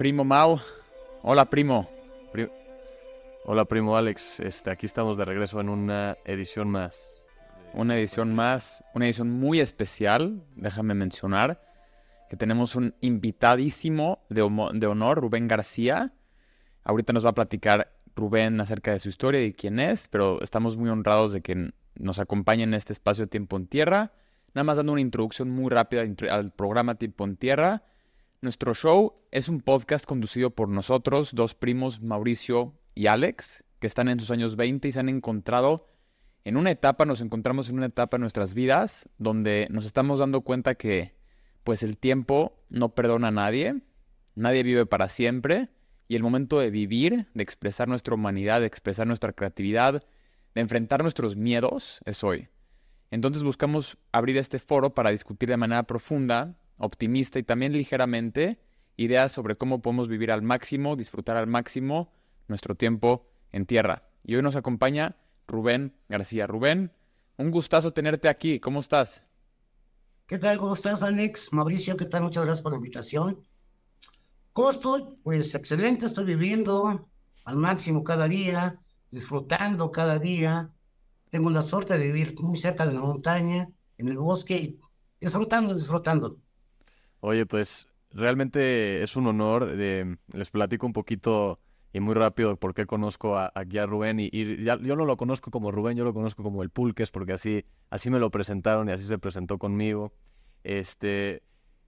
Primo Mau. Hola, primo. Hola, primo Alex. Este, aquí estamos de regreso en una edición más. Una edición más, una edición muy especial, déjame mencionar, que tenemos un invitadísimo de, de honor, Rubén García. Ahorita nos va a platicar Rubén acerca de su historia y quién es, pero estamos muy honrados de que nos acompañe en este espacio de Tiempo en Tierra. Nada más dando una introducción muy rápida al programa Tiempo en Tierra. Nuestro show es un podcast conducido por nosotros, dos primos, Mauricio y Alex, que están en sus años 20 y se han encontrado en una etapa, nos encontramos en una etapa en nuestras vidas donde nos estamos dando cuenta que pues el tiempo no perdona a nadie, nadie vive para siempre y el momento de vivir, de expresar nuestra humanidad, de expresar nuestra creatividad, de enfrentar nuestros miedos es hoy. Entonces buscamos abrir este foro para discutir de manera profunda, optimista y también ligeramente ideas sobre cómo podemos vivir al máximo, disfrutar al máximo nuestro tiempo en tierra. Y hoy nos acompaña Rubén García. Rubén, un gustazo tenerte aquí. ¿Cómo estás? ¿Qué tal? ¿Cómo estás, Alex? Mauricio, ¿qué tal? Muchas gracias por la invitación. ¿Cómo estoy? Pues excelente, estoy viviendo al máximo cada día, disfrutando cada día. Tengo la suerte de vivir muy cerca de la montaña, en el bosque, disfrutando, disfrutando. Oye, pues realmente es un honor. De, les platico un poquito y muy rápido por qué conozco a, aquí a Rubén. Y, yo no lo conozco como Rubén, yo lo conozco como el Pulques, porque así, así me lo presentaron y así se presentó conmigo. Este,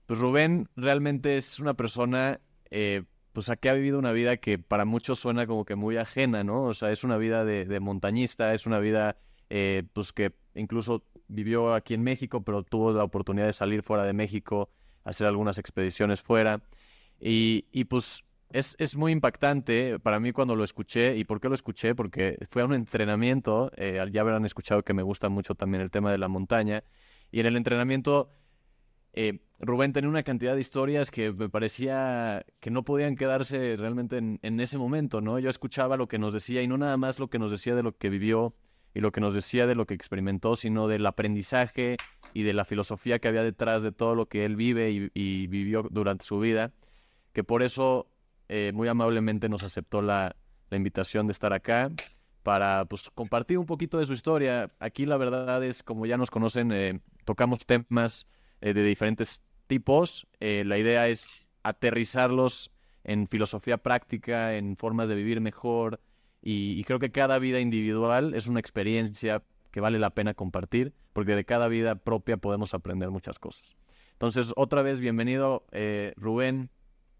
pues Rubén realmente es una persona eh, pues que ha vivido una vida que para muchos suena como que muy ajena, ¿no? O sea, es una vida de, montañista, es una vida eh, pues que incluso vivió aquí en México, pero tuvo la oportunidad de salir fuera de México, hacer algunas expediciones fuera. Y, pues es, es, muy impactante para mí cuando lo escuché. ¿Y por qué lo escuché? Porque fue a un entrenamiento, eh, ya habrán escuchado que me gusta mucho también el tema de la montaña. Y en el entrenamiento, eh, Rubén tenía una cantidad de historias que me parecía que no podían quedarse realmente en, en, ese momento, ¿no? Yo escuchaba lo que nos decía y no nada más lo que nos decía de lo que vivió y lo que nos decía de lo que experimentó, sino del aprendizaje y de la filosofía que había detrás de todo lo que él vive y, vivió durante su vida, que por eso eh, muy amablemente nos aceptó la, invitación de estar acá para pues, compartir un poquito de su historia. Aquí la verdad es, como ya nos conocen, eh, tocamos temas eh, de diferentes tipos. la idea es aterrizarlos en filosofía práctica, en formas de vivir mejor. Y, creo que cada vida individual es una experiencia que vale la pena compartir, porque de cada vida propia podemos aprender muchas cosas. Entonces, otra vez, bienvenido, Rubén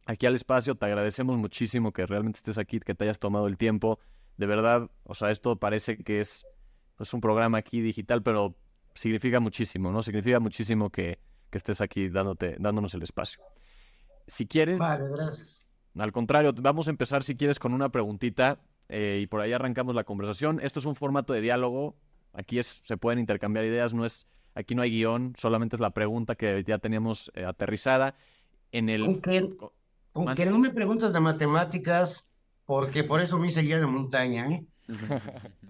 aquí al espacio. Te agradecemos muchísimo que realmente estés aquí, que te hayas tomado el tiempo. De verdad, o sea, esto parece que es, un programa aquí digital, pero significa muchísimo, ¿no? Significa muchísimo que, estés aquí dándote, dándonos el espacio. Si quieres... Vale, gracias. Al contrario, vamos a empezar, si quieres, con una preguntita eh, y por ahí arrancamos la conversación. Esto es un formato de diálogo. Aquí es, se pueden intercambiar ideas, no es, aquí no hay guion, solamente es la pregunta que ya teníamos eh, aterrizada. En el... Aunque no me preguntas de matemáticas, porque por eso me hice guía de montaña, ¿eh?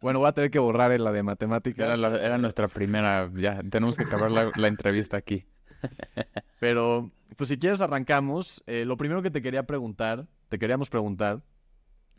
Bueno, voy a tener que borrar la de matemáticas. Era, nuestra primera, ya tenemos que acabar la, entrevista aquí. Pero, pues si quieres arrancamos. Eh, lo primero que te quería preguntar, te queríamos preguntar,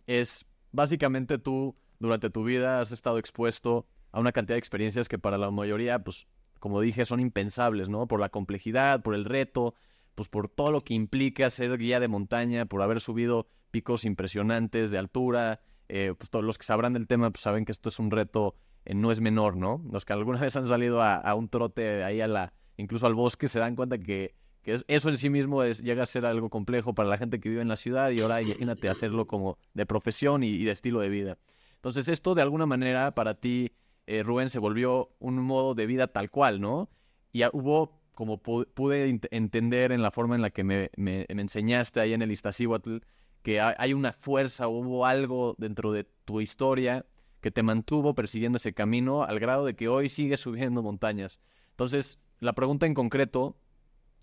es básicamente tú durante tu vida has estado expuesto a una cantidad de experiencias que para la mayoría, pues como dije, son impensables, ¿no? Por la complejidad, por el reto, pues por todo lo que implica ser guía de montaña, por haber subido picos impresionantes de altura, eh, pues todos los que sabrán del tema pues saben que esto es un reto, no es menor, ¿no? Los que alguna vez han salido a, un trote ahí a la, incluso al bosque, se dan cuenta que, eso en sí mismo es, llega a ser algo complejo para la gente que vive en la ciudad y ahora imagínate hacerlo como de profesión y, de estilo de vida. Entonces esto de alguna manera para ti, eh, Rubén, se volvió un modo de vida tal cual, ¿no? Y hubo como pude entender en la forma en la que me, enseñaste ahí en el Iztaccíhuatl, que hay una fuerza, hubo algo dentro de tu historia que te mantuvo persiguiendo ese camino al grado de que hoy sigues subiendo montañas. Entonces, la pregunta en concreto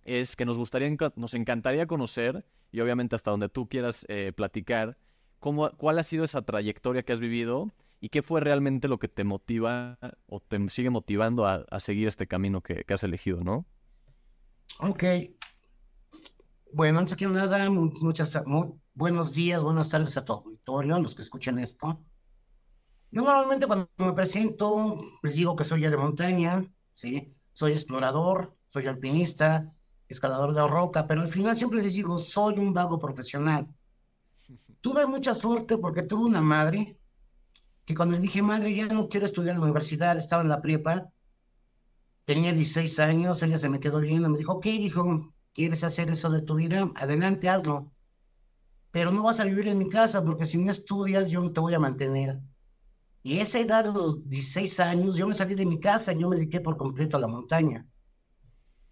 es que nos gustaría, nos encantaría conocer, y obviamente hasta donde tú quieras eh, platicar, cómo, cuál ha sido esa trayectoria que has vivido y qué fue realmente lo que te motiva o te sigue motivando a, seguir este camino que has elegido, ¿no? Ok. Bueno, antes que nada, muchas, buenos días, buenas tardes a todo auditorio, a los que escuchan esto. Yo normalmente cuando me presento les digo que soy de montaña, ¿sí? Soy explorador, soy alpinista, escalador de roca, pero al final siempre les digo, soy un vago profesional. Tuve mucha suerte porque tuve una madre que cuando le dije, madre, ya no quiero estudiar en la universidad, estaba en la prepa, tenía 16 años, ella se me quedó viendo, me dijo, ok, dijo, ¿quieres hacer eso de tu vida? Adelante, hazlo. Pero no vas a vivir en mi casa porque si no estudias yo no te voy a mantener. Y esa edad, de los 16 años, yo me salí de mi casa y yo me dediqué por completo a la montaña.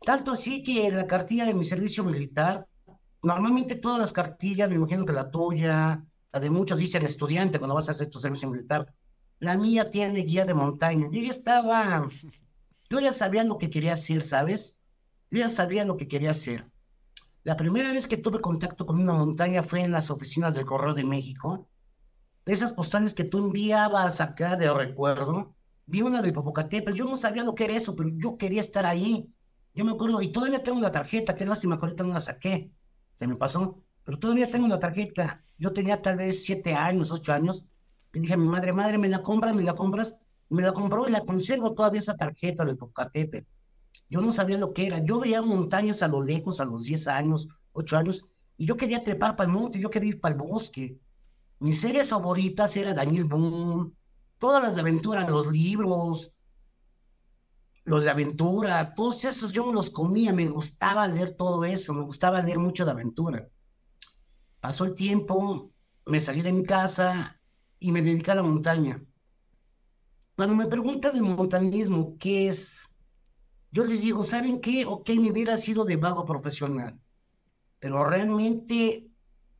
Tanto así que la cartilla de mi servicio militar, normalmente todas las cartillas, me imagino que la tuya, la de muchos dicen estudiante cuando vas a hacer tu servicio militar, la mía tiene guía de montaña. Yo ya estaba, yo ya sabía lo que quería hacer, ¿sabes? Yo ya sabía lo que quería hacer. La primera vez que tuve contacto con una montaña fue en las oficinas del Correo de México. De esas postales que tú enviabas acá de recuerdo, vi una de Popocatépetl. Yo no sabía lo que era eso, pero yo quería estar ahí. Yo me acuerdo, y todavía tengo la tarjeta, qué lástima que ahorita no la saqué, se me pasó, pero todavía tengo la tarjeta. Yo tenía tal vez siete años, ocho años, y dije a mi madre, madre, ¿me la compras? ¿Me la compras? Me la compró y la conservo todavía esa tarjeta de Popocatépetl. Yo no sabía lo que era. Yo veía montañas a lo lejos a los diez años, ocho años, y yo quería trepar para el monte, yo quería ir para el bosque. Mis series favoritas eran Daniel Boone, todas las de aventura, los libros, los de aventura, todos esos yo me los comía, me gustaba leer todo eso, me gustaba leer mucho de aventura. Pasó el tiempo, me salí de mi casa y me dediqué a la montaña. Cuando me preguntan del montañismo, ¿qué es? Yo les digo, ¿saben qué? Ok, mi vida ha sido de vago profesional, pero realmente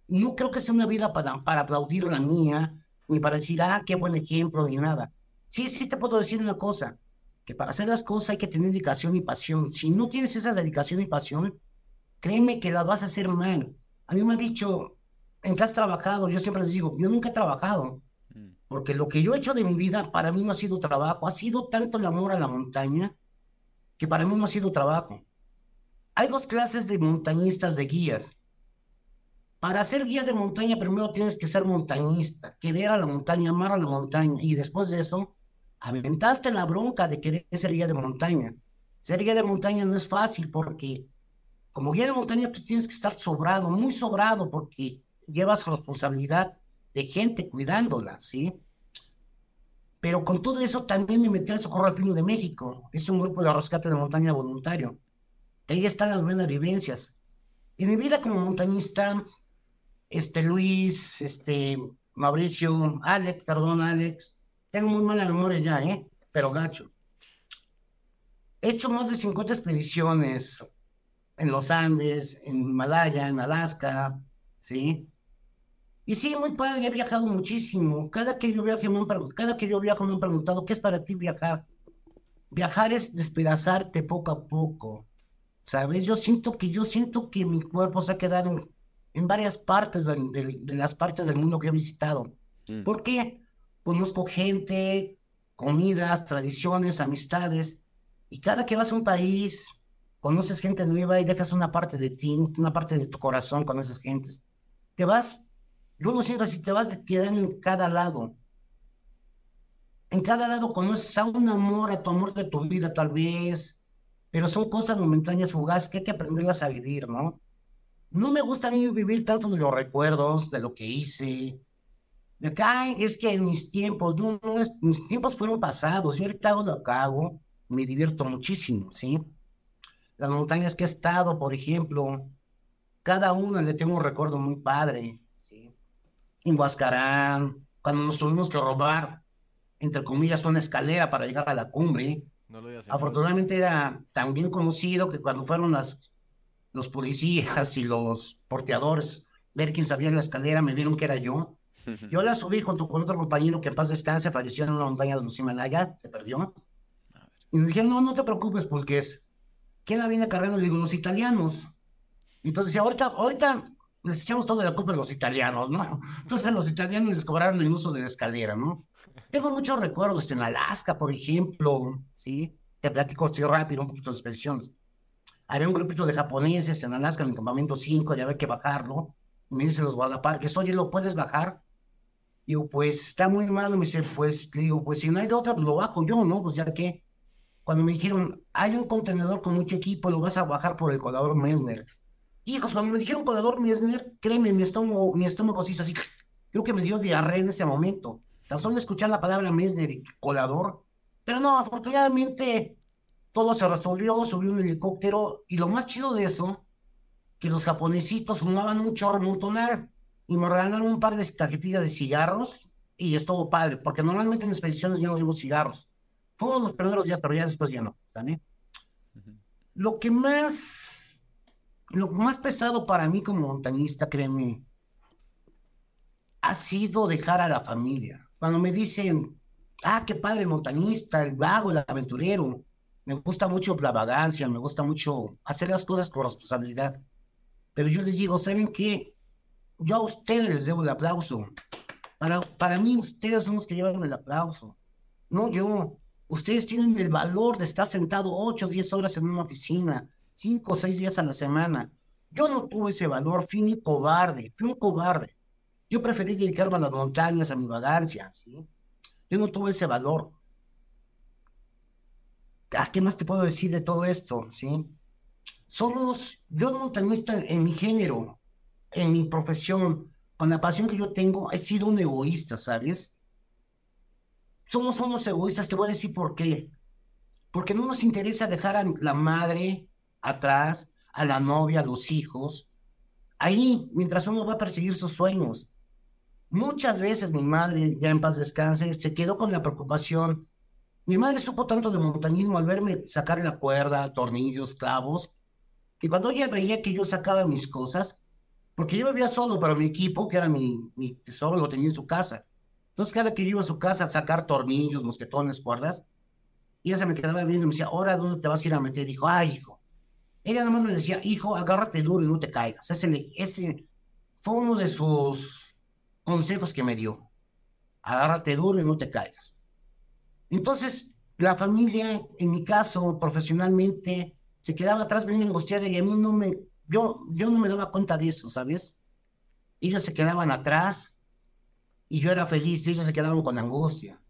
no creo que sea una vida para, para aplaudir la mía, ni para decir, ah, qué buen ejemplo, ni nada. Sí, sí te puedo decir una cosa que para hacer las cosas hay que tener dedicación y pasión. Si no tienes esa dedicación y pasión, créeme que la vas a hacer mal. A mí me han dicho, ¿en qué has trabajado? Yo siempre les digo, yo nunca he trabajado, mm. porque lo que yo he hecho de mi vida para mí no ha sido trabajo, ha sido tanto el amor a la montaña que para mí no ha sido trabajo. Hay dos clases de montañistas, de guías. Para ser guía de montaña, primero tienes que ser montañista, querer a la montaña, amar a la montaña, y después de eso, aventarte la bronca de querer ser guía de montaña. Ser guía de montaña no es fácil porque como guía de montaña tú tienes que estar sobrado, muy sobrado porque llevas responsabilidad de gente cuidándola, ¿sí? Pero con todo eso también me metí al Socorro Alpino de México. Es un grupo de rescate de montaña voluntario. Ahí están las buenas vivencias. En mi vida como montañista, este Luis, este Mauricio, Alex, perdón, Alex, tengo muy mala memoria ya, ¿eh? Pero gacho. He hecho más de 50 expediciones en los Andes, en Himalaya, en Alaska, ¿sí? Y sí, muy padre, he viajado muchísimo. Cada que yo viaje me han, cada que yo viajo me han preguntado, ¿qué es para ti viajar? Viajar es despedazarte poco a poco, ¿sabes? Yo siento que, yo siento que mi cuerpo se ha quedado en, varias partes de, las partes del mundo que he visitado. Mm. ¿Por qué? Conozco gente, comidas, tradiciones, amistades, y cada que vas a un país, conoces gente nueva y dejas una parte de ti, una parte de tu corazón con esas gentes. Te vas, yo lo siento así, te vas quedando en cada lado. En cada lado conoces a un amor, a tu amor de tu vida tal vez, pero son cosas momentáneas, fugaces, que hay que aprenderlas a vivir, ¿no? No me gusta a mí vivir tanto de los recuerdos, de lo que hice, acá es que en mis tiempos, no, mis tiempos fueron pasados, yo ahorita hago lo que hago, me divierto muchísimo, ¿sí? Las montañas que he estado, por ejemplo, cada una le tengo un recuerdo muy padre, ¿sí? En Huascarán, cuando nos tuvimos que robar, entre comillas, una escalera para llegar a la cumbre. Afortunadamente era tan bien conocido que cuando fueron las, los policías y los porteadores ver quién sabía la escalera, me vieron que era yo yo la subí junto con otro compañero que en paz descanse, falleció en una montaña de los Himalaya, se perdió. Y me dijeron, no, no te preocupes, porque es, ¿quién la viene cargando? Le digo, los italianos. Entonces, ahorita, ahorita les echamos toda la culpa a los italianos, ¿no? Entonces, los italianos les cobraron el uso de la escalera, ¿no? Tengo muchos recuerdos en Alaska, por ejemplo, ¿sí? Te platico así rápido un poquito de expediciones. había un grupito de japoneses en Alaska, en el campamento 5, ya había que bajarlo. Y me dicen los guardaparques, oye, ¿lo puedes bajar? Digo, pues está muy malo. Me dice, pues, digo, pues si no hay de otra, pues lo bajo yo, ¿no? Pues ya que. Cuando me dijeron, hay un contenedor con mucho equipo, lo vas a bajar por el colador Messner. Hijos, cuando me dijeron colador Messner, créeme, mi estómago, mi estómago se hizo así. Creo que me dio diarrea en ese momento. Tan solo escuchar la palabra Messner y colador. Pero no, afortunadamente todo se resolvió, subió un helicóptero. Y lo más chido de eso, que los japonesitos fumaban un chorro montonal y me regalaron un par de tarjetillas de cigarros y estuvo padre, porque normalmente en expediciones ya no llevo cigarros. Fueron los primeros días, pero ya después ya no. ¿también? Lo que más, lo más pesado para mí como montañista, créeme, ha sido dejar a la familia. Cuando me dicen, ah, qué padre montañista, el vago, el aventurero, me gusta mucho la vagancia, me gusta mucho hacer las cosas con responsabilidad. Pero yo les digo, ¿saben qué? Yo a ustedes les debo el aplauso. Para, para mí, ustedes son los que llevan el aplauso. No yo. Ustedes tienen el valor de estar sentado 8 o 10 horas en una oficina, 5 o 6 días a la semana. Yo no tuve ese valor, fui un cobarde, fui un cobarde. Yo preferí dedicarme a las montañas, a mi vagancia. Yo no tuve ese valor. ¿A qué más te puedo decir de todo esto, sí? Somos, yo montañista en mi género, en mi profesión, con la pasión que yo tengo, he sido un egoísta, ¿sabes? Somos unos egoístas, te voy a decir por qué. Porque no nos interesa dejar a la madre atrás, a la novia, a los hijos, ahí, mientras uno va a perseguir sus sueños. Muchas veces mi madre, ya en paz descanse, se quedó con la preocupación. Mi madre supo tanto de montañismo al verme sacar la cuerda, tornillos, clavos, que cuando ella veía que yo sacaba mis cosas, porque yo vivía solo, pero mi equipo, que era mi, mi tesoro, lo tenía en su casa. Entonces, cada que yo iba a su casa a sacar tornillos, mosquetones, cuerdas, ella se me quedaba viendo y me decía, ahora, ¿dónde te vas a ir a meter? Dijo, ay, hijo. Ella nada más me decía, hijo, agárrate duro y no te caigas. Ese, ese fue uno de sus consejos que me dio. Agárrate duro y no te caigas. Entonces, la familia, en mi caso, profesionalmente, se quedaba atrás bien angustiada y a mí no me, yo, yo no me daba cuenta de eso, ¿sabes? Ellos se quedaban atrás y yo era feliz, ellos se quedaban con angustia.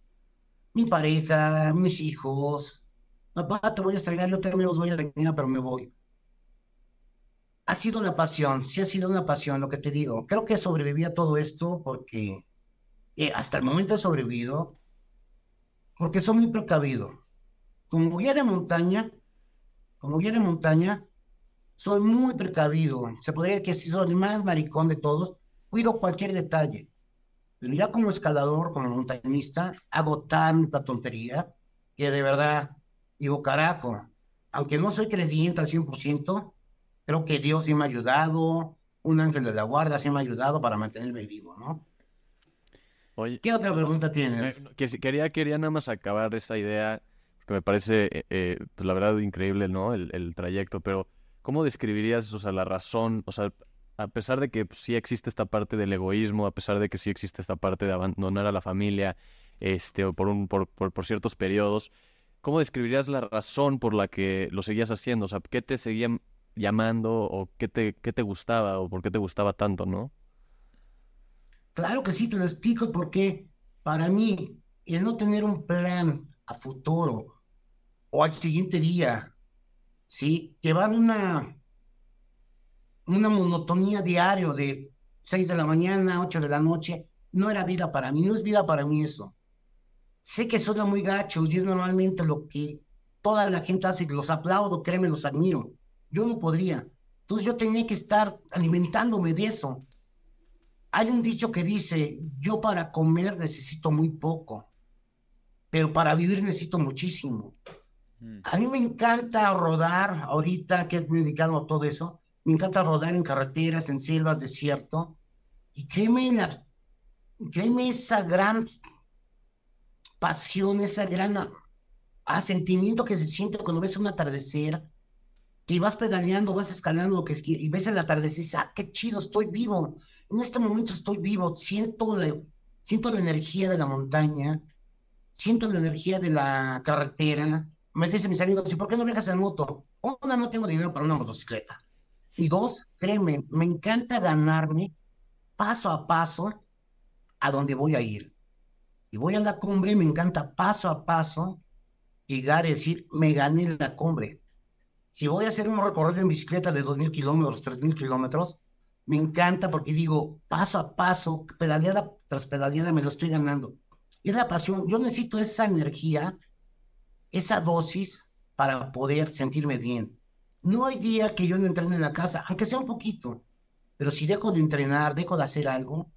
Mi pareja, mis hijos, papá, te voy a extrañar, yo también los voy a extrañar, pero me voy. Ha sido una pasión, sí ha sido una pasión, lo que te digo. Creo que sobreviví a todo esto porque eh, hasta el momento he sobrevivido, porque soy muy precavido. Como guía de montaña, como guía de montaña, soy muy precavido. Se podría decir que si soy el más maricón de todos, cuido cualquier detalle. Pero ya como escalador, como montañista, hago tanta tontería que de verdad digo, carajo, aunque no soy creyente al 100%, creo que Dios sí me ha ayudado, un ángel de la guarda sí me ha ayudado para mantenerme vivo, ¿no? Oye, ¿Qué otra pregunta tienes? Que, quería, quería nada más acabar esa idea, que me parece, eh, eh, pues la verdad, increíble, ¿no? El, el trayecto, pero ¿Cómo describirías, o sea, la razón, o sea, a pesar de que sí existe esta parte del egoísmo, a pesar de que sí existe esta parte de abandonar a la familia, este, por, un, por, por, ciertos periodos, ¿cómo describirías la razón por la que lo seguías haciendo? O sea, ¿qué te seguían llamando o qué te, qué te gustaba o por qué te gustaba tanto, no? Claro que sí, te lo explico porque para mí el no tener un plan a futuro o al siguiente día ¿sí? Llevar una, una monotonía diario de 6 de la mañana, 8 de la noche, no era vida para mí, no es vida para mí eso. Sé que suena muy gacho y es normalmente lo que toda la gente hace, los aplaudo, créeme, los admiro. Yo no podría. Entonces yo tenía que estar alimentándome de eso. Hay un dicho que dice, yo para comer necesito muy poco, pero para vivir necesito muchísimo. Mm. A mí me encanta rodar, ahorita que he dedicado a todo eso, me encanta rodar en carreteras, en selvas, desierto. Y créeme, la, créeme esa gran pasión, esa gran asentimiento que se siente cuando ves un atardecer, que vas pedaleando, vas escalando que y ves el atardecer y dices, ah, qué chido, estoy vivo. En este momento estoy vivo, siento siento la energía de la montaña, siento la energía de la carretera, me dicen mis amigos, ¿y por qué no viajas en moto? una, no tengo dinero para una motocicleta. Y dos, créeme, me encanta ganarme paso a paso a donde voy a ir. Y voy a la cumbre, me encanta paso a paso llegar y decir, me gané la cumbre. Si voy a hacer un recorrido en bicicleta de 2.000 kilómetros, 3.000 kilómetros, me encanta porque digo, paso a paso, pedaleada tras pedaleada, me lo estoy ganando. Y es la pasión. Yo necesito esa energía, esa dosis para poder sentirme bien. No hay día que yo no entrene en la casa, aunque sea un poquito, pero si dejo de entrenar, dejo de hacer algo,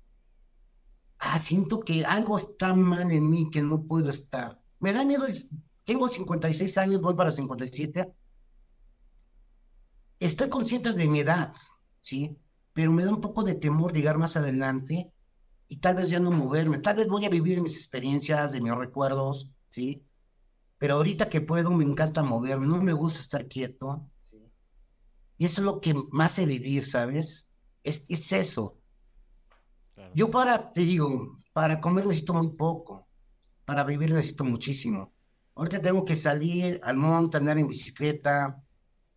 ah, siento que algo está mal en mí, que no puedo estar. Me da miedo, tengo 56 años, voy para 57. Estoy consciente de mi edad, ¿sí? Pero me da un poco de temor llegar más adelante y tal vez ya no moverme. Tal vez voy a vivir mis experiencias, de mis recuerdos, ¿sí? Pero ahorita que puedo me encanta moverme, no me gusta estar quieto. ¿sí? Y eso es lo que más hace vivir, ¿sabes? Es, es eso. Yo para, te digo, para comer necesito muy poco, para vivir necesito muchísimo. Ahorita tengo que salir al monte, andar en bicicleta,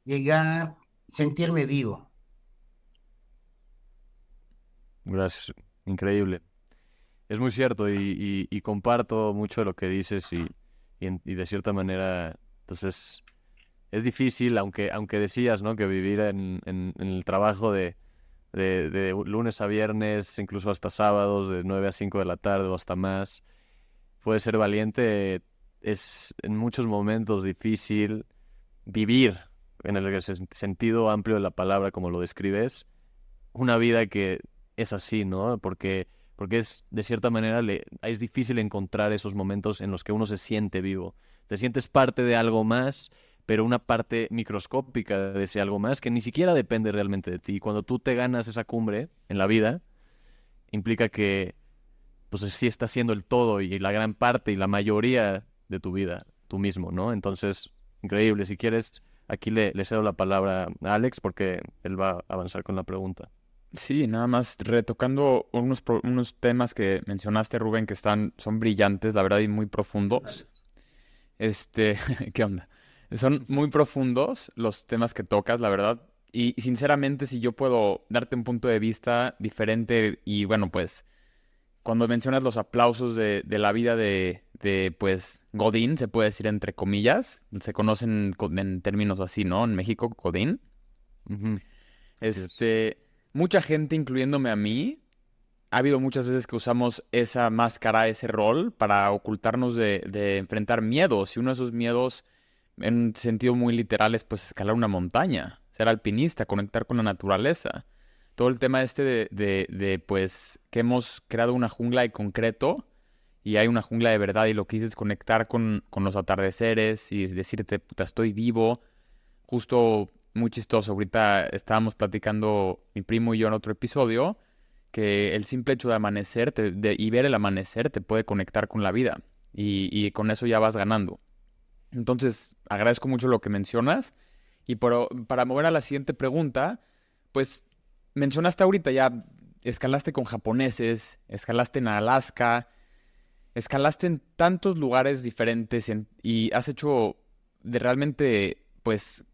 llegar, sentirme vivo. Gracias, increíble. Es muy cierto y, comparto mucho de lo que dices y, y, de cierta manera, pues es, difícil, aunque, aunque decías, ¿no? Que vivir en, en, el trabajo de, de, de, lunes a viernes, incluso hasta sábados, de 9 a 5 de la tarde o hasta más, puede ser valiente, es en muchos momentos difícil vivir en el sentido amplio de la palabra, como lo describes, una vida que es así, ¿no? Porque porque es de cierta manera le, es difícil encontrar esos momentos en los que uno se siente vivo. Te sientes parte de algo más, pero una parte microscópica de ese algo más que ni siquiera depende realmente de ti. Cuando tú te ganas esa cumbre en la vida, implica que pues sí estás siendo el todo y la gran parte y la mayoría de tu vida, tú mismo, ¿no? Entonces, increíble. Si quieres, aquí le, le cedo la palabra a Alex porque él va a avanzar con la pregunta. Sí, nada más retocando unos, unos temas que mencionaste, Rubén, que están, son brillantes, la verdad, y muy profundos. Este, ¿qué onda? Son muy profundos los temas que tocas, la verdad. Y, sinceramente, si yo puedo darte un punto de vista diferente, y bueno, pues, cuando mencionas los aplausos de, de la vida de, de, pues, Godín, se puede decir entre comillas, se conocen en términos así, ¿no? En México, Godín. Este mucha gente, incluyéndome a mí, ha habido muchas veces que usamos esa máscara, ese rol, para ocultarnos de, enfrentar miedos. Y uno de esos miedos, en un sentido muy literal, es pues escalar una montaña, ser alpinista, conectar con la naturaleza. Todo el tema este de, de, pues que hemos creado una jungla de concreto y hay una jungla de verdad y lo que dices es conectar con, con los atardeceres y decirte, puta, estoy vivo. Justo muy chistoso. Ahorita estábamos platicando mi primo y yo en otro episodio que el simple hecho de amanecer y ver el amanecer te puede conectar con la vida y, con eso ya vas ganando. Entonces, agradezco mucho lo que mencionas y para mover a la siguiente pregunta, pues mencionaste ahorita ya, escalaste con japoneses, escalaste en Alaska, escalaste en tantos lugares diferentes y has hecho de realmente, pues,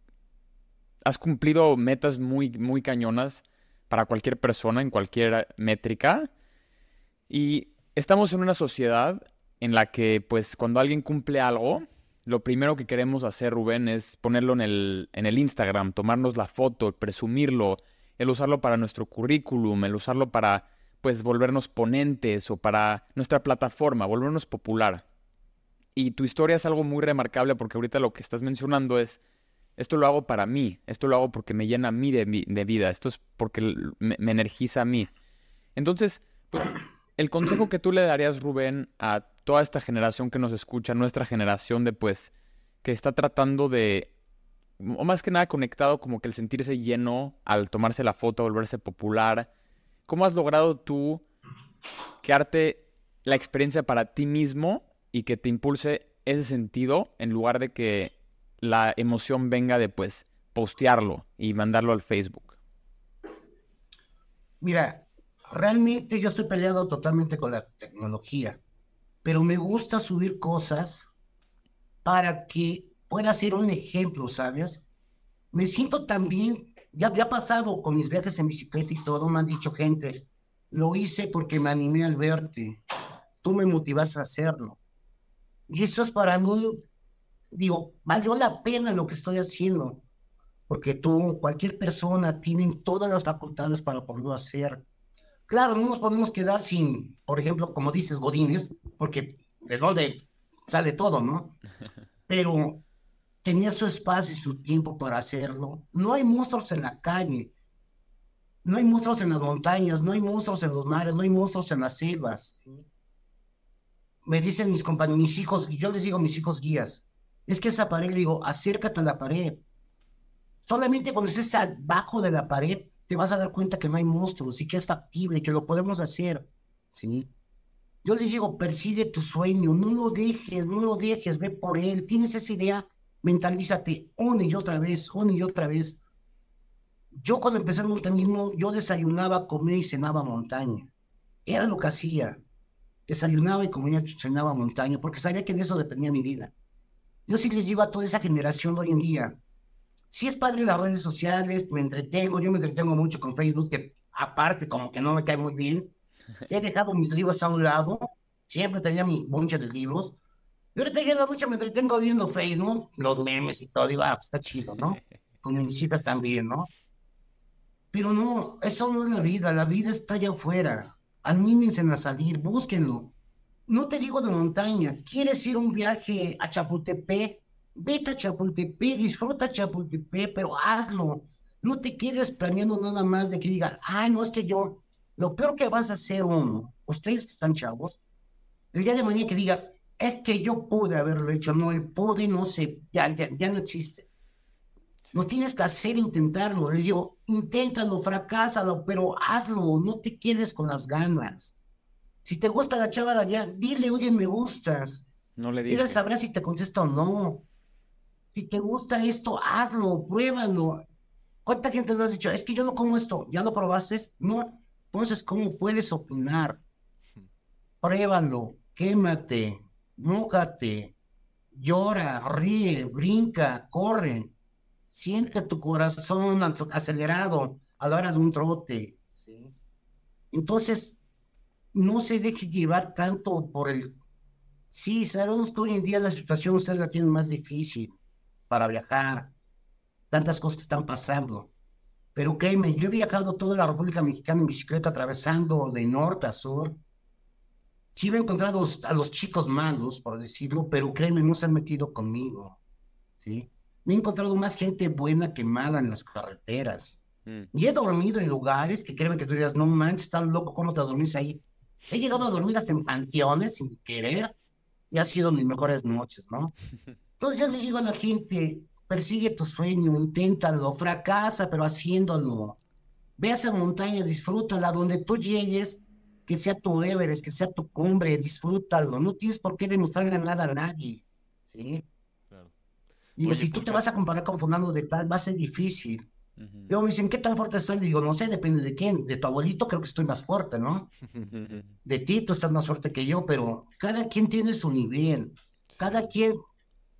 has cumplido metas muy, muy cañonas para cualquier persona en cualquier métrica. Y estamos en una sociedad en la que, pues, cuando alguien cumple algo, lo primero que queremos hacer, Rubén, es ponerlo en el, en el Instagram, tomarnos la foto, presumirlo, el usarlo para nuestro currículum, el usarlo para, pues, volvernos ponentes o para nuestra plataforma, volvernos popular. Y tu historia es algo muy remarcable porque ahorita lo que estás mencionando es esto lo hago para mí, esto lo hago porque me llena a mí de, vida, esto es porque me, energiza a mí. Entonces, pues el consejo que tú le darías, Rubén, a toda esta generación que nos escucha, nuestra generación de pues que está tratando de, o más que nada conectado como que el sentirse lleno al tomarse la foto, volverse popular, ¿cómo has logrado tú crearte la experiencia para ti mismo y que te impulse ese sentido en lugar de que la emoción venga de pues postearlo y mandarlo al Facebook? Mira, realmente yo estoy peleado totalmente con la tecnología, pero me gusta subir cosas para que pueda ser un ejemplo, ¿sabes? me siento también, ya, ya ha pasado con mis viajes en bicicleta y todo, me han dicho gente, lo hice porque me animé al verte, tú me motivas a hacerlo. Y eso es para mí, digo, valió la pena lo que estoy haciendo, porque tú, cualquier persona, tiene todas las facultades para poderlo hacer. Claro, no nos podemos quedar sin, por ejemplo, como dices, Godines, porque de dónde sale todo, ¿no? Pero tenía su espacio y su tiempo para hacerlo. No hay monstruos en la calle, no hay monstruos en las montañas, no hay monstruos en los mares, no hay monstruos en las selvas. Me dicen mis compañeros, mis hijos, yo les digo mis hijos guías, es que esa pared, digo, acércate a la pared. Solamente cuando estés abajo de la pared, te vas a dar cuenta que no hay monstruos y que es factible, que lo podemos hacer. ¿sí? Yo les digo, persigue tu sueño, no lo dejes, no lo dejes, ve por él. Tienes esa idea, mentalízate una y otra vez, una y otra vez. Yo cuando empecé el montañismo, yo desayunaba, comía y cenaba montaña. Era lo que hacía. Desayunaba y comía y cenaba montaña, porque sabía que de eso dependía mi vida. Yo sí les digo a toda esa generación hoy en día, si es padre las redes sociales, me entretengo, yo me entretengo mucho con Facebook, que aparte como que no me cae muy bien. He dejado mis libros a un lado, siempre tenía mi boncha de libros. Y ahorita ya en la noche me entretengo viendo Facebook, los memes y todo, digo, ah, pues está chido, ¿no? Con mis hijas también, ¿no? Pero no, eso no es la vida, la vida está allá afuera. Anímense a salir, búsquenlo. No te digo de montaña, ¿quieres ir un viaje a Chapultepec? Vete a Chapultepec, disfruta Chapultepec, pero hazlo. No te quedes planeando nada más de que diga, ay, no es que yo. Lo peor que vas a hacer uno, ustedes que están chavos, el día de mañana que diga, es que yo pude haberlo hecho, no, el pude, no sé, ya, ya, no existe. No tienes que hacer, intentarlo. Les digo, inténtalo, fracásalo, pero hazlo, no te quedes con las ganas. Si te gusta la chava de allá, dile, oye, me gustas. No le digas. Ella sabrá si te contesta o no. Si te gusta esto, hazlo, pruébalo. ¿Cuánta gente nos ha dicho, es que yo no como esto? ¿Ya lo probaste? No. Entonces, ¿cómo puedes opinar? Pruébalo, quémate, mójate, llora, ríe, brinca, corre. Siente tu corazón acelerado a la hora de un trote. Entonces, no se deje llevar tanto por el... Sí, sabemos que hoy en día la situación ustedes la tienen más difícil para viajar, tantas cosas que están pasando. Pero créeme, yo he viajado toda la República Mexicana en bicicleta, atravesando de norte a sur. Sí me he encontrado a los chicos malos, por decirlo, pero créeme, no se han metido conmigo. ¿sí? Me he encontrado más gente buena que mala en las carreteras. Mm. Y he dormido en lugares que créeme que tú digas, no manches, estás loco, ¿cómo te dormís ahí? He llegado a dormir hasta en panteones sin querer y ha sido mis mejores noches, ¿no? Entonces yo le digo a la gente, persigue tu sueño, inténtalo, fracasa, pero haciéndolo. Ve a esa montaña, disfrútala, donde tú llegues, que sea tu Everest, que sea tu cumbre, disfrútalo. No tienes por qué demostrarle nada a nadie, ¿sí? Claro. Y si tú te vas a comparar con Fernando de tal, va a ser difícil. Luego me dicen, ¿qué tan fuerte estás? Digo, no sé, depende de quién. De tu abuelito creo que estoy más fuerte, ¿no? De ti tú estás más fuerte que yo, pero cada quien tiene su nivel. Cada quien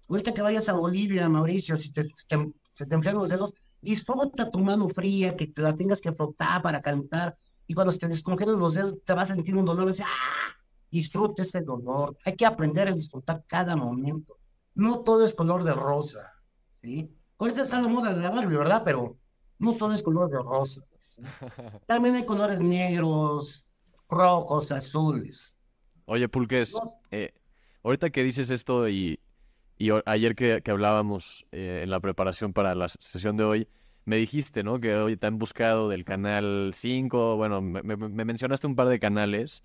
Ahorita que vayas a Bolivia, Mauricio, si te, se te enfrian los dedos, disfruta tu mano fría, que te la tengas que frotar para calentar. Y cuando se te descongelen los dedos, te vas a sentir un dolor. Y ¡ah! Disfruta ese dolor. Hay que aprender a disfrutar cada momento. No todo es color de rosa, ¿sí? Ahorita está la moda de la Barbie, ¿verdad? Pero no todo es color de rosa. También hay colores negros, rojos, azules. Oye, Pulques, eh, ahorita que dices esto y y ayer que, hablábamos eh, en la preparación para la sesión de hoy, me dijiste, ¿no? Que hoy te han buscado del canal 5, bueno, me, mencionaste un par de canales.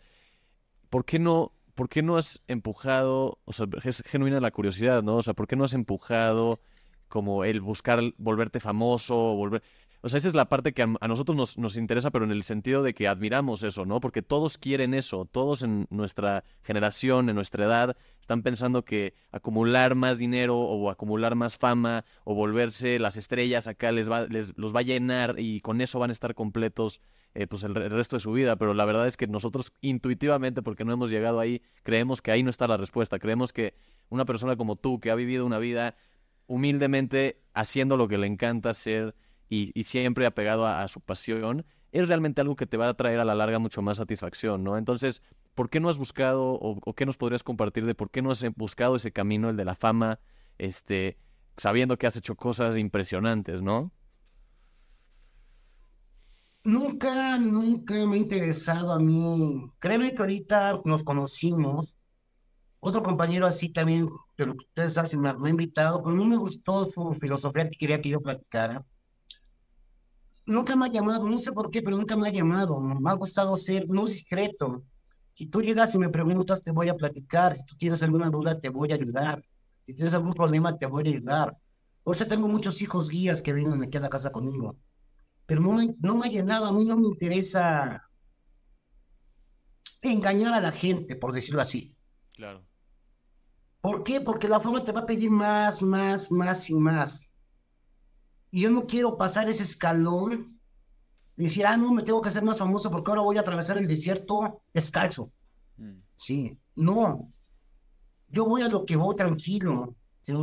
¿Por qué no, por qué no has empujado, o sea, es genuina la curiosidad, ¿no? O sea, ¿por qué no has empujado como el buscar volverte famoso, volver... O sea, esa es la parte que a, nosotros nos, nos, interesa, pero en el sentido de que admiramos eso, ¿no? Porque todos quieren eso, todos en nuestra generación, en nuestra edad, están pensando que acumular más dinero o acumular más fama o volverse las estrellas acá les va, les, los va a llenar y con eso van a estar completos eh, pues el, el, resto de su vida. Pero la verdad es que nosotros intuitivamente, porque no hemos llegado ahí, creemos que ahí no está la respuesta. Creemos que una persona como tú, que ha vivido una vida humildemente haciendo lo que le encanta hacer y, siempre apegado a, a, su pasión, es realmente algo que te va a traer a la larga mucho más satisfacción, ¿no? Entonces, ¿por qué no has buscado o, qué nos podrías compartir de por qué no has buscado ese camino, el de la fama, este, sabiendo que has hecho cosas impresionantes, ¿no? Nunca, nunca me ha interesado a mí. Créeme que ahorita nos conocimos. Otro compañero así también, de lo que ustedes hacen, me, ha invitado, pero no me gustó su filosofía que quería que yo platicara. Nunca me ha llamado, no sé por qué, pero nunca me ha llamado. Me ha gustado ser no discreto. Si tú llegas y me preguntas, te voy a platicar. Si tú tienes alguna duda, te voy a ayudar. Si tienes algún problema, te voy a ayudar. Por eso tengo muchos hijos guías que vienen aquí a la casa conmigo. Pero no me, no me ha llenado, a mí no me interesa engañar a la gente, por decirlo así. Claro. ¿Por qué? Porque la fama te va a pedir más, más, más y más. Y yo no quiero pasar ese escalón y decir, ah, no, me tengo que hacer más famoso porque ahora voy a atravesar el desierto descalzo. Mm. Sí, no. Yo voy a lo que voy tranquilo. ¿sí?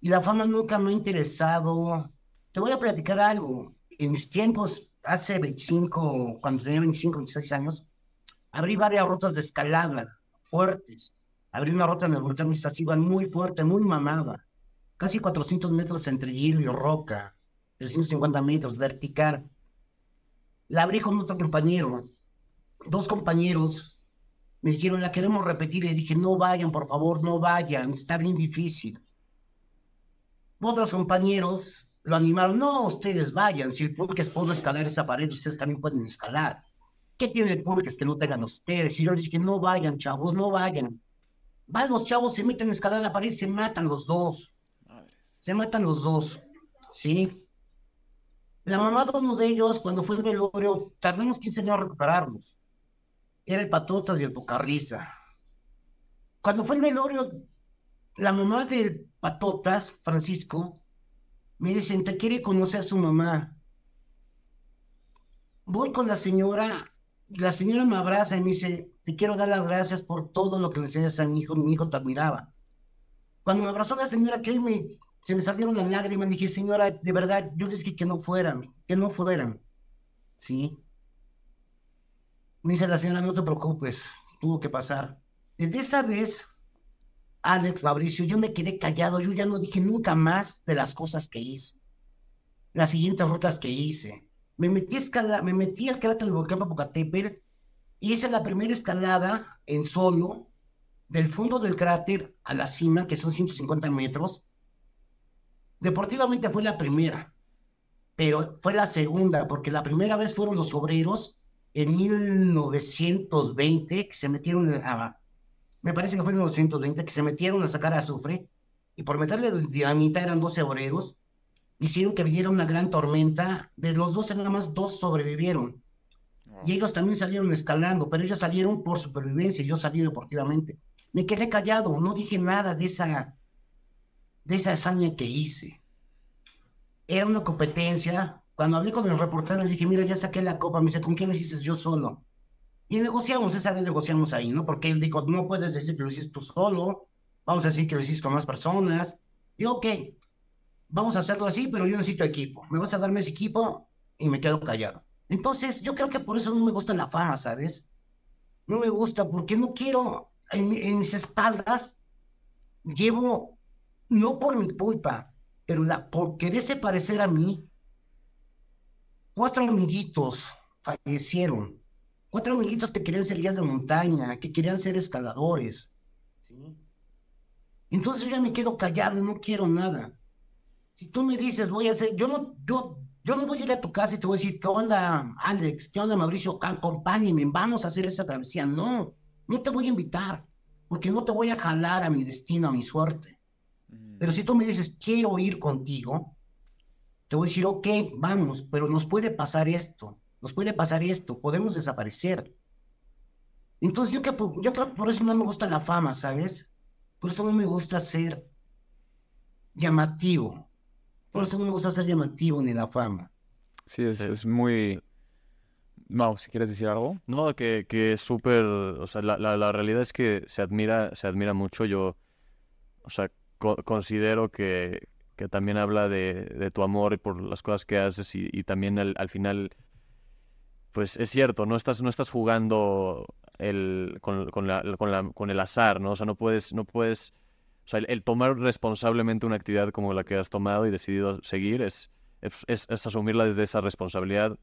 Y la fama nunca me ha interesado. Te voy a platicar algo. En mis tiempos, hace 25, cuando tenía 25, 26 años, abrí varias rutas de escalada fuertes. Abrí una ruta en el volcán Iztaccíhuatl muy fuerte, muy mamada. Casi 400 metros entre hielo y roca. 350 metros vertical. La abrí con otro compañero. Dos compañeros me dijeron, la queremos repetir. Y dije, no vayan, por favor, no vayan. Está bien difícil. Otros compañeros lo animaron, no, ustedes vayan, si el público pudo escalar esa pared, ustedes también pueden escalar. ¿Qué tiene el público que no tengan ustedes? Y yo les dije, no vayan, chavos, no vayan. Van los chavos, se meten a escalar la pared, se matan los dos. Se matan los dos, ¿sí? La mamá de uno de ellos, cuando fue el velorio, tardamos 15 años a recuperarnos. Era el Patotas y el Pocarriza. Cuando fue el velorio, la mamá del Patotas, Francisco, me dicen, te quiere conocer a su mamá. Voy con la señora, la señora me abraza y me dice, te quiero dar las gracias por todo lo que le enseñas a mi hijo, mi hijo te admiraba. Cuando me abrazó la señora, que me, se me salieron las lágrimas, dije, señora, de verdad, yo les dije que no fueran, que no fueran. ¿Sí? Me dice la señora, no te preocupes, tuvo que pasar. Desde esa vez, Alex, Fabricio, yo me quedé callado, yo ya no dije nunca más de las cosas que hice. Las siguientes rutas que hice. Me metí, escala, me metí al cráter del volcán Popocatépetl y hice la primera escalada en solo del fondo del cráter a la cima, que son 150 metros. Deportivamente fue la primera, pero fue la segunda, porque la primera vez fueron los obreros en 1920 que se metieron a, me parece que fue en 1920, que se metieron a sacar azufre y por meterle dinamita eran 12 obreros, hicieron que viniera una gran tormenta. De los 12, nada más dos sobrevivieron. Y ellos también salieron escalando, pero ellos salieron por supervivencia y yo salí deportivamente. Me quedé callado, no dije nada de esa, de esa hazaña que hice. Era una competencia. Cuando hablé con el reportero, le dije, mira, ya saqué la copa. Me dice, ¿con quién le dices yo solo? Y negociamos, esa vez negociamos ahí, ¿no? Porque él dijo, no puedes decir que lo hiciste tú solo, vamos a decir que lo hiciste con más personas. Y ok, vamos a hacerlo así, pero yo necesito equipo. Me vas a darme ese equipo y me quedo callado. Entonces, yo creo que por eso no me gusta la fama, ¿sabes? No me gusta porque no quiero, en, en mis espaldas, llevo, no por mi culpa, pero la, por quererse parecer a mí, cuatro amiguitos fallecieron Cuatro amiguitos que querían ser guías de montaña, que querían ser escaladores. ¿sí? Entonces yo ya me quedo callado, no quiero nada. Si tú me dices, voy a hacer, yo no, yo, yo no voy a ir a tu casa y te voy a decir, ¿qué onda, Alex? ¿Qué onda, Mauricio? Acompáñenme, vamos a hacer esa travesía. No, no te voy a invitar, porque no te voy a jalar a mi destino, a mi suerte. Pero si tú me dices, quiero ir contigo, te voy a decir, ok, vamos, pero nos puede pasar esto nos puede pasar esto, podemos desaparecer. Entonces yo, que, yo creo que por eso no me gusta la fama, ¿sabes? Por eso no me gusta ser llamativo. Por eso no me gusta ser llamativo ni la fama. Sí, es, muy... No, si quieres decir algo. No, que, que es súper... O sea, la, la, realidad es que se admira, se admira mucho. Yo, o sea, considero que, que, también habla de, de, tu amor y por las cosas que haces y, también al, al, final, pues es cierto, no estás, no estás jugando el, con, con, la, con, el azar, ¿no? O sea, no puedes, no puedes, o sea, el, tomar responsablemente una actividad como la que has tomado y decidido seguir es, es asumirla desde esa responsabilidad.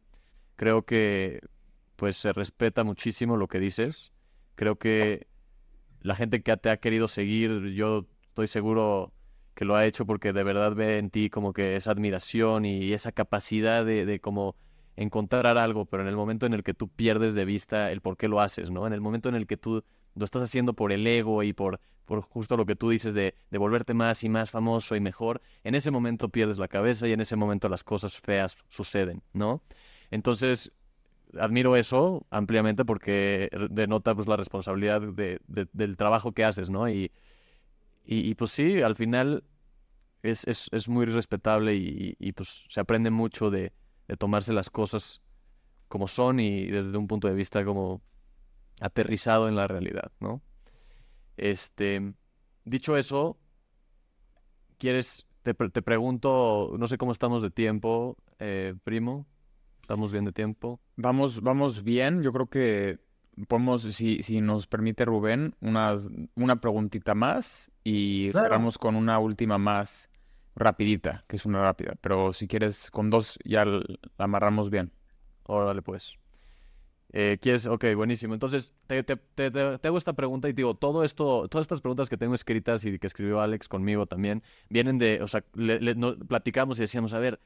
Creo que, pues, se respeta muchísimo lo que dices. Creo que la gente que te ha querido seguir, yo estoy seguro que lo ha hecho porque de verdad ve en ti como que esa admiración y esa capacidad de, de como encontrar algo, pero en el momento en el que tú pierdes de vista el por qué lo haces, ¿no? En el momento en el que tú lo estás haciendo por el ego y por, por justo lo que tú dices de, de volverte más y más famoso y mejor, en ese momento pierdes la cabeza y en ese momento las cosas feas suceden, ¿no? Entonces, admiro eso ampliamente porque denota pues la responsabilidad de, de, del trabajo que haces, ¿no? Y, y, pues sí, al final es, es, es muy respetable y, pues se aprende mucho de, de tomarse las cosas como son y desde un punto de vista como aterrizado en la realidad, ¿no? Este, dicho eso, ¿quieres, te, te pregunto, no sé cómo estamos de tiempo, eh, primo? ¿Estamos bien de tiempo? Vamos, vamos bien, yo creo que podemos, si, si nos permite Rubén, unas, una preguntita más y claro. cerramos con una última más rapidita, que es una rápida, pero si quieres con dos ya la amarramos bien. Órale, pues. Eh, ¿Quieres? Ok, buenísimo. Entonces, te, te, te, te, hago esta pregunta y digo, todo esto, todas estas preguntas que tengo escritas y que escribió Alex conmigo también, vienen de, o sea, le, le, no, platicamos y decíamos, a ver,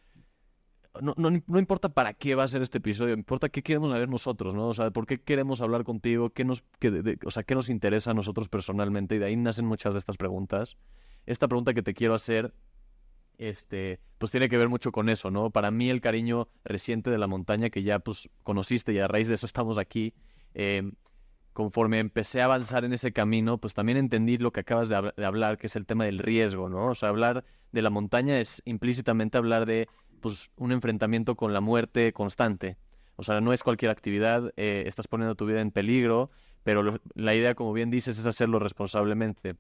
no, no, no, importa para qué va a ser este episodio, importa qué queremos saber nosotros, ¿no? O sea, por qué queremos hablar contigo, qué nos, qué, o sea, qué nos interesa a nosotros personalmente, y de ahí nacen muchas de estas preguntas. Esta pregunta que te quiero hacer este, pues tiene que ver mucho con eso, ¿no? Para mí el cariño reciente de la montaña que ya pues conociste y a raíz de eso estamos aquí, eh, conforme empecé a avanzar en ese camino, pues también entendí lo que acabas de, de, hablar, que es el tema del riesgo, ¿no? O sea, hablar de la montaña es implícitamente hablar de pues un enfrentamiento con la muerte constante. O sea, no es cualquier actividad, eh, estás poniendo tu vida en peligro, pero la idea, como bien dices, es hacerlo responsablemente.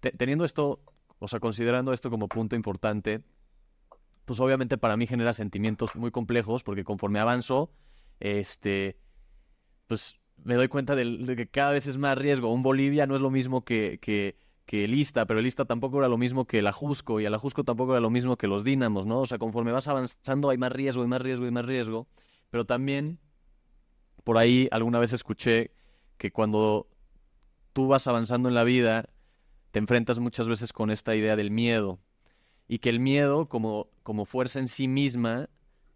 Te, teniendo esto o sea, considerando esto como punto importante, pues obviamente para mí genera sentimientos muy complejos porque conforme avanzo, este, pues me doy cuenta de, que cada vez es más riesgo. Un Bolivia no es lo mismo que, que el Ista, pero el Ista tampoco era lo mismo que el Ajusco y el Ajusco tampoco era lo mismo que los Dínamos, ¿no? O sea, conforme vas avanzando hay más riesgo y más riesgo y más riesgo, pero también por ahí alguna vez escuché que cuando tú vas avanzando en la vida, te enfrentas muchas veces con esta idea del miedo y que el miedo como, como fuerza en sí misma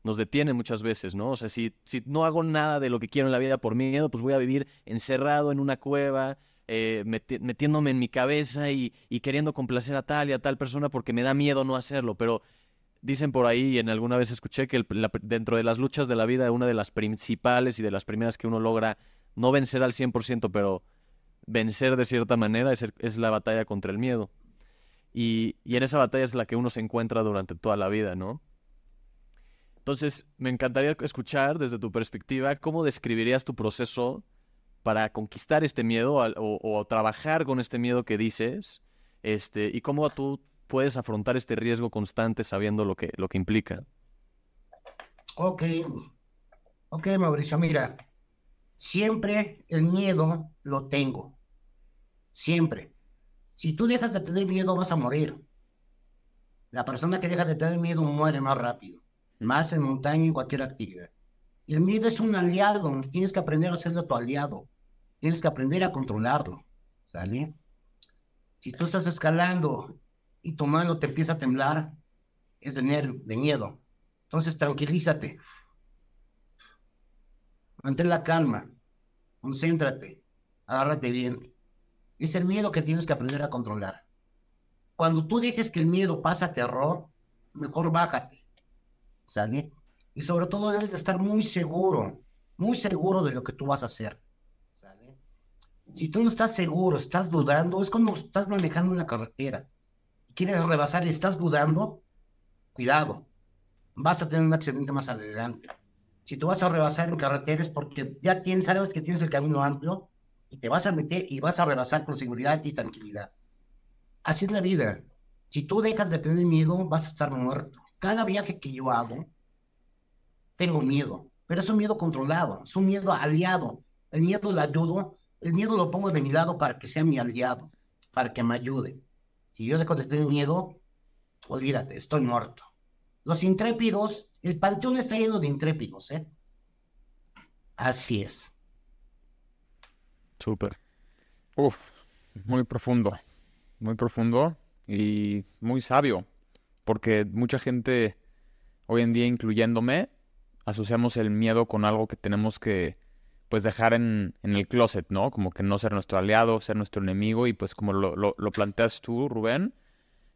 nos detiene muchas veces, ¿no? O sea, si, si no hago nada de lo que quiero en la vida por miedo, pues voy a vivir encerrado en una cueva, eh, meti metiéndome en mi cabeza y, queriendo complacer a tal y a tal persona porque me da miedo no hacerlo, pero dicen por ahí, y en alguna vez escuché que dentro de las luchas de la vida, una de las principales y de las primeras que uno logra no vencer al 100%, pero vencer de cierta manera es, es la batalla contra el miedo. Y, y, en esa batalla es la que uno se encuentra durante toda la vida, ¿no? Entonces, me encantaría escuchar desde tu perspectiva cómo describirías tu proceso para conquistar este miedo o, o, trabajar con este miedo que dices, este, y cómo tú puedes afrontar este riesgo constante sabiendo lo que, lo que implica. Ok, ok, Mauricio, mira, siempre el miedo lo tengo. Siempre. Si tú dejas de tener miedo, vas a morir. La persona que deja de tener miedo muere más rápido. Más en montaña y en cualquier actividad. El miedo es un aliado. Tienes que aprender a hacerlo tu aliado. Tienes que aprender a controlarlo. ¿Sale? Si tú estás escalando y tu mano te empieza a temblar, es de de miedo. Entonces tranquilízate. Mantén la calma. Concéntrate. Agárrate bien. Es el miedo que tienes que aprender a controlar. Cuando tú dejes que el miedo pase a terror, mejor bájate. ¿Sale? Y sobre todo debes de estar muy seguro, muy seguro de lo que tú vas a hacer. ¿Sale? Si tú no estás seguro, estás dudando, es como estás manejando una carretera. Quieres rebasar y estás dudando, cuidado. Vas a tener un accidente más adelante. Si tú vas a rebasar en carretera es porque ya tienes, sabes que tienes el camino amplio y te vas a meter y vas a rebasar con seguridad y tranquilidad. Así es la vida. Si tú dejas de tener miedo, vas a estar muerto. Cada viaje que yo hago, tengo miedo, pero es un miedo controlado, es un miedo aliado. El miedo lo ayudo, el miedo lo pongo de mi lado para que sea mi aliado, para que me ayude. Si yo dejo de tener miedo, olvídate, estoy muerto. Los intrépidos, el panteón está lleno de intrépidos, ¿eh? Así es. Súper. Uf, muy profundo, muy profundo y muy sabio, porque mucha gente hoy en día, incluyéndome, asociamos el miedo con algo que tenemos que pues dejar en, en, el closet, ¿no? Como que no ser nuestro aliado, ser nuestro enemigo y pues como lo, lo, planteas tú, Rubén,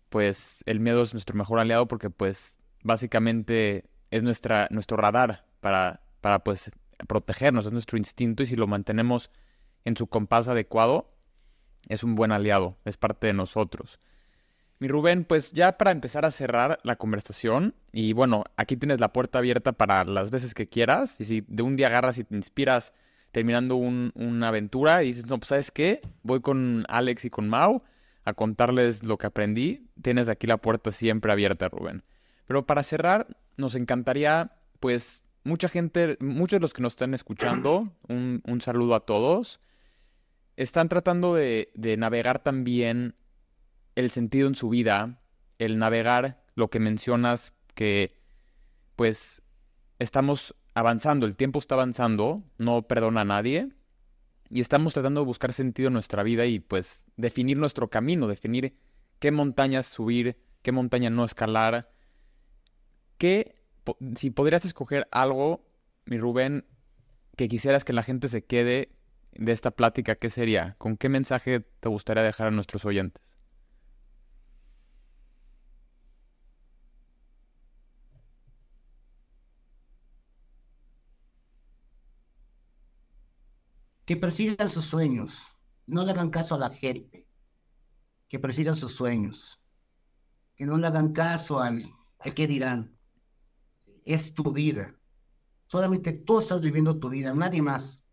pues el miedo es nuestro mejor aliado porque pues básicamente es nuestra, nuestro radar para, para pues protegernos, es nuestro instinto y si lo mantenemos en su compás adecuado, es un buen aliado, es parte de nosotros. Mi Rubén, pues ya para empezar a cerrar la conversación, y bueno, aquí tienes la puerta abierta para las veces que quieras, y si de un día agarras y te inspiras terminando una aventura y dices, no, pues sabes qué, voy con Alex y con Mau a contarles lo que aprendí, tienes aquí la puerta siempre abierta, Rubén. Pero para cerrar, nos encantaría, pues, mucha gente, muchos de los que nos están escuchando, un, un saludo a todos. Están tratando de, de, navegar también el sentido en su vida, el navegar lo que mencionas que pues estamos avanzando, el tiempo está avanzando, no perdona a nadie y estamos tratando de buscar sentido en nuestra vida y pues definir nuestro camino, definir qué montañas subir, qué montaña no escalar, qué, si podrías escoger algo, mi Rubén, que quisieras que la gente se quede de esta plática, ¿qué sería? ¿Con qué mensaje te gustaría dejar a nuestros oyentes? Que persigan sus sueños, no le hagan caso a la gente, que persigan sus sueños, que no le hagan caso al, al que dirán. Es tu vida. Solamente tú estás viviendo tu vida, nadie más.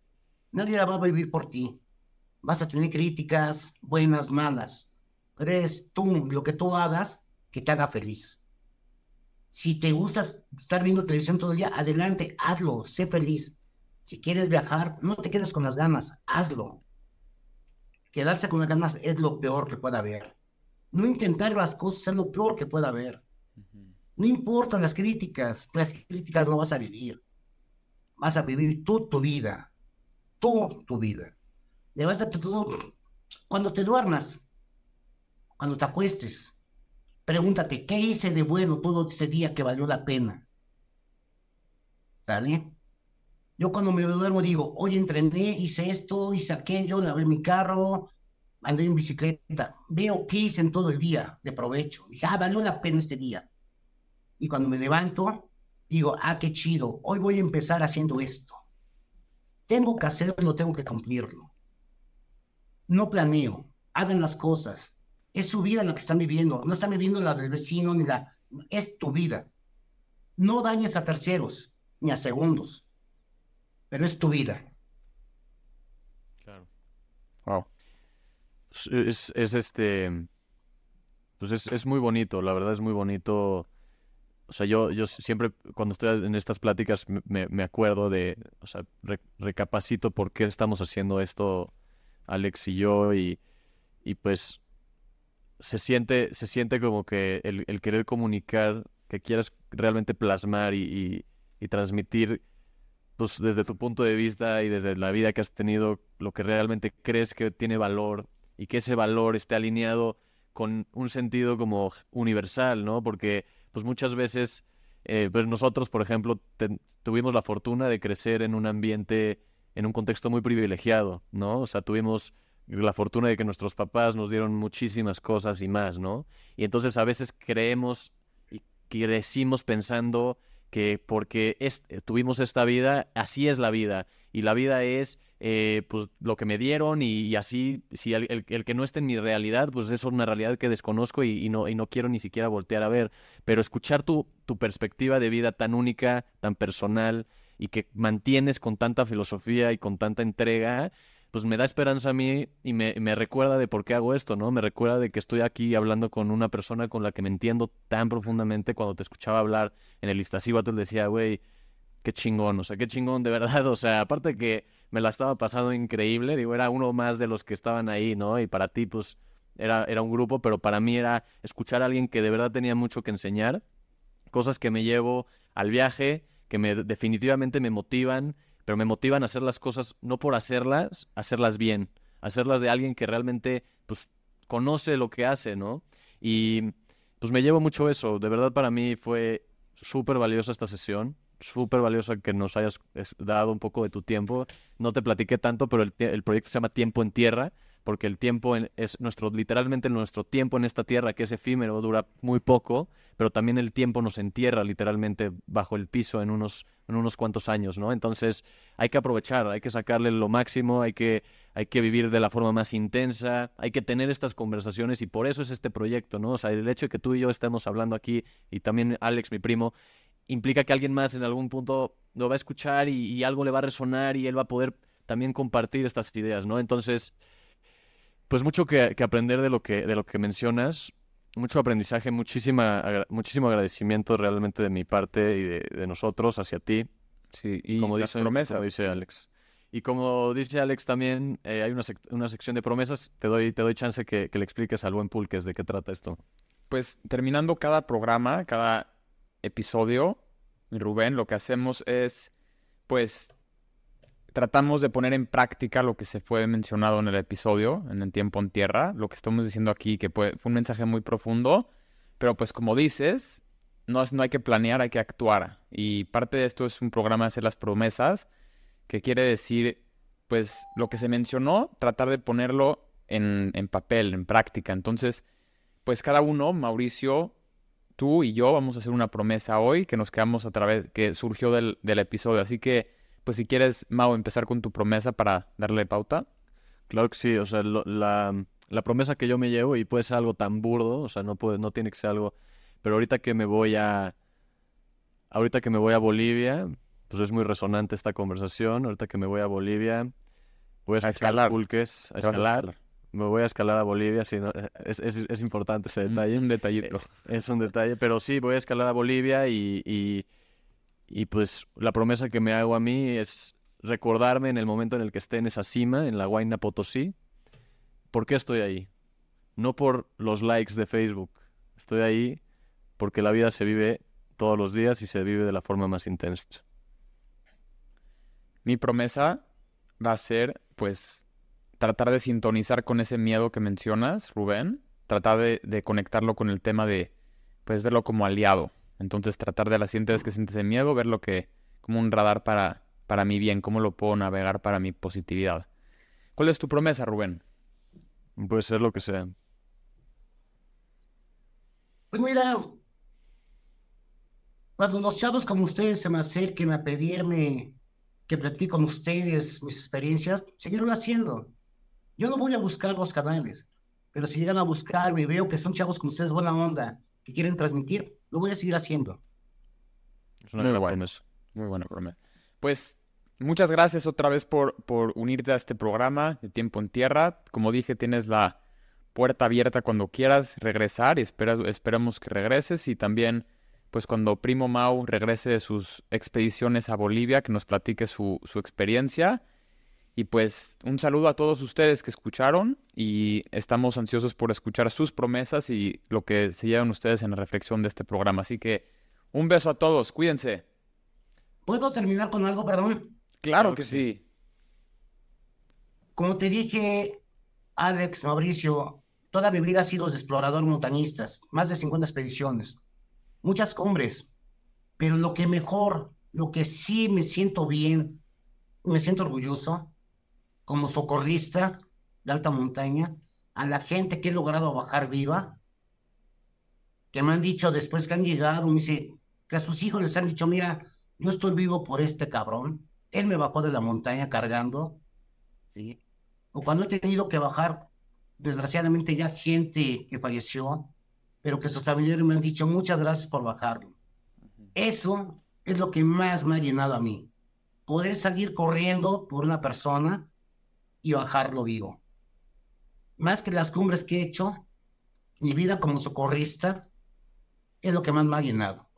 Nadie la va a vivir por ti. Vas a tener críticas, buenas, malas. Pero eres tú, lo que tú hagas, que te haga feliz. Si te gusta estar viendo televisión todo el día, adelante, hazlo, sé feliz. Si quieres viajar, no te quedes con las ganas, hazlo. Quedarse con las ganas es lo peor que pueda haber. No intentar las cosas es lo peor que pueda haber. No importan las críticas, las críticas no vas a vivir. Vas a vivir tú tu vida tú tu vida. Levántate tú cuando te duermas, cuando te acuestes. Pregúntate, ¿qué hice de bueno todo este día que valió la pena? ¿Sale? Yo cuando me duermo digo, hoy entrené, hice esto, hice aquello, lavé mi carro, andé en bicicleta. Veo qué hice en todo el día de provecho. Dije, ah, valió la pena este día. Y cuando me levanto, digo, ah, qué chido, hoy voy a empezar haciendo esto. Tengo que hacerlo, tengo que cumplirlo. No planeo, hagan las cosas. Es su vida la que están viviendo, no están viviendo la del vecino ni la... Es tu vida. No dañes a terceros ni a segundos, pero es tu vida. Claro. Wow. Es, es este... Pues es, es muy bonito, la verdad es muy bonito o sea, yo, yo siempre cuando estoy en estas pláticas me, me acuerdo de, o sea, recapacito por qué estamos haciendo esto Alex y yo y, y pues se siente, se siente como que el, el querer comunicar, que quieras realmente plasmar y, y, y, transmitir, pues desde tu punto de vista y desde la vida que has tenido, lo que realmente crees que tiene valor y que ese valor esté alineado con un sentido como universal, ¿no? Porque pues muchas veces, eh, pues nosotros, por ejemplo, tuvimos la fortuna de crecer en un ambiente, en un contexto muy privilegiado, ¿no? O sea, tuvimos la fortuna de que nuestros papás nos dieron muchísimas cosas y más, ¿no? Y entonces a veces creemos y crecimos pensando que porque tuvimos esta vida, así es la vida. Y la vida es eh, pues lo que me dieron y, así, si el, el, que no esté en mi realidad, pues eso es una realidad que desconozco y, y, no, y no quiero ni siquiera voltear a ver. Pero escuchar tu, tu perspectiva de vida tan única, tan personal y que mantienes con tanta filosofía y con tanta entrega, pues me da esperanza a mí y me, me, recuerda de por qué hago esto, ¿no? Me recuerda de que estoy aquí hablando con una persona con la que me entiendo tan profundamente. Cuando te escuchaba hablar en el Iztaccíhuatl decía, güey, qué chingón, o sea, qué chingón de verdad, o sea, aparte que me la estaba pasando increíble, digo, era uno más de los que estaban ahí, ¿no? Y para ti, pues, era, era un grupo, pero para mí era escuchar a alguien que de verdad tenía mucho que enseñar, cosas que me llevo al viaje, que me definitivamente me motivan pero me motivan a hacer las cosas no por hacerlas, hacerlas bien, hacerlas de alguien que realmente pues conoce lo que hace, ¿no? Y pues me llevo mucho eso, de verdad para mí fue súper valiosa esta sesión, súper valiosa que nos hayas dado un poco de tu tiempo. No te platiqué tanto, pero el, el proyecto se llama Tiempo en Tierra porque el tiempo es nuestro, literalmente nuestro tiempo en esta tierra, que es efímero, dura muy poco, pero también el tiempo nos entierra literalmente bajo el piso en unos, en unos cuantos años, ¿no? Entonces hay que aprovechar, hay que sacarle lo máximo, hay que, hay que vivir de la forma más intensa, hay que tener estas conversaciones y por eso es este proyecto, ¿no? O sea, el hecho de que tú y yo estemos hablando aquí y también Alex, mi primo, implica que alguien más en algún punto lo va a escuchar y, y algo le va a resonar y él va a poder también compartir estas ideas, ¿no? Entonces pues mucho que, aprender de lo que, de lo que mencionas, mucho aprendizaje, muchísima, muchísimo agradecimiento realmente de mi parte y de, nosotros hacia ti. Sí, y como dice, promesas. dice Alex. Y como dice Alex también, eh, hay una, una, sección de promesas. Te doy, te doy chance que, que le expliques al buen Pulques de qué trata esto. Pues terminando cada programa, cada episodio, Rubén, lo que hacemos es, pues, tratamos de poner en práctica lo que se fue mencionado en el episodio, en el tiempo en tierra, lo que estamos diciendo aquí, que fue un mensaje muy profundo, pero pues como dices, no, no hay que planear, hay que actuar. Y parte de esto es un programa de hacer las promesas, que quiere decir, pues lo que se mencionó, tratar de ponerlo en, en papel, en práctica. Entonces, pues cada uno, Mauricio, tú y yo, vamos a hacer una promesa hoy que nos quedamos a través, que surgió del, del episodio. Así que pues si quieres, Mau, empezar con tu promesa para darle pauta. Claro que sí, o sea, la, la, promesa que yo me llevo, y puede ser algo tan burdo, o sea, no, puede, no tiene que ser algo, pero ahorita que me voy a, ahorita que me voy a Bolivia, pues es muy resonante esta conversación, ahorita que me voy a Bolivia, voy a, escalar pulques, a escalar. Me voy a escalar a Bolivia, sí, es, es, es, importante ese detalle. Un detallito. Eh, es un detalle, pero sí, voy a escalar a Bolivia y y pues la promesa que me hago a mí es recordarme en el momento en el que esté en esa cima, en la Huayna Potosí, ¿por qué estoy ahí? No por los likes de Facebook. Estoy ahí porque la vida se vive todos los días y se vive de la forma más intensa. Mi promesa va a ser, pues, tratar de sintonizar con ese miedo que mencionas, Rubén. Tratar de, de conectarlo con el tema de, pues, verlo como aliado. Entonces tratar de la siguiente vez que sientes ese miedo, verlo que como un radar para, para mi bien, cómo lo puedo navegar para mi positividad. ¿Cuál es tu promesa, Rubén? Puede ser lo que sea. Pues mira, cuando los chavos como ustedes se me acerquen a pedirme que platique con ustedes mis experiencias, seguirlo haciendo. Yo no voy a buscar los canales, pero si llegan a buscarme y veo que son chavos como ustedes buena onda, que quieren transmitir, lo voy a seguir haciendo. Es una muy buena promesa. Muy buena promesa. Pues muchas gracias otra vez por, por unirte a este programa de Tiempo en Tierra. Como dije, tienes la puerta abierta cuando quieras regresar y esperamos que regreses y también pues cuando Primo Mau regrese de sus expediciones a Bolivia, que nos platique su, su experiencia. Y pues un saludo a todos ustedes que escucharon y estamos ansiosos por escuchar sus promesas y lo que se llevan ustedes en la reflexión de este programa. Así que un beso a todos, cuídense. ¿Puedo terminar con algo, perdón? Claro, que, sí. Como te dije, Alex, Mauricio, toda mi vida ha sido de explorador montañistas, más de 50 expediciones, muchas cumbres, pero lo que mejor, lo que sí me siento bien, me siento orgulloso, como socorrista de alta montaña, a la gente que he logrado bajar viva, que me han dicho después que han llegado, me dice, que a sus hijos les han dicho, mira, yo estoy vivo por este cabrón, él me bajó de la montaña cargando, ¿sí? O cuando he tenido que bajar, desgraciadamente ya gente que falleció, pero que sus familiares me han dicho, muchas gracias por bajarlo. Eso es lo que más me ha llenado a mí. Poder salir corriendo por una persona y bajarlo vivo. Más que las cumbres que he hecho, mi vida como socorrista es lo que más me ha llenado.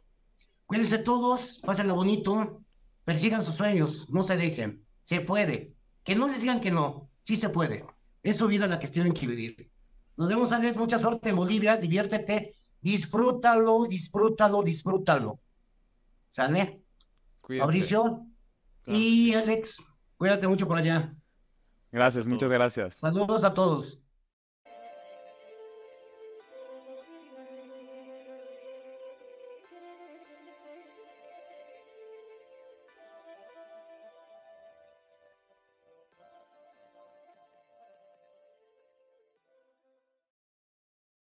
Cuídense todos, pásenlo bonito, persigan sus sueños, no se dejen, se puede. Que no les digan que no, sí se puede. Es su vida la que tienen que vivir. Nos vemos, Alex, mucha suerte en Bolivia, diviértete, disfrútalo, disfrútalo, disfrútalo. ¿Sale? Mauricio y Alex, cuídate mucho por allá. Gracias, muchas gracias. Saludos a todos.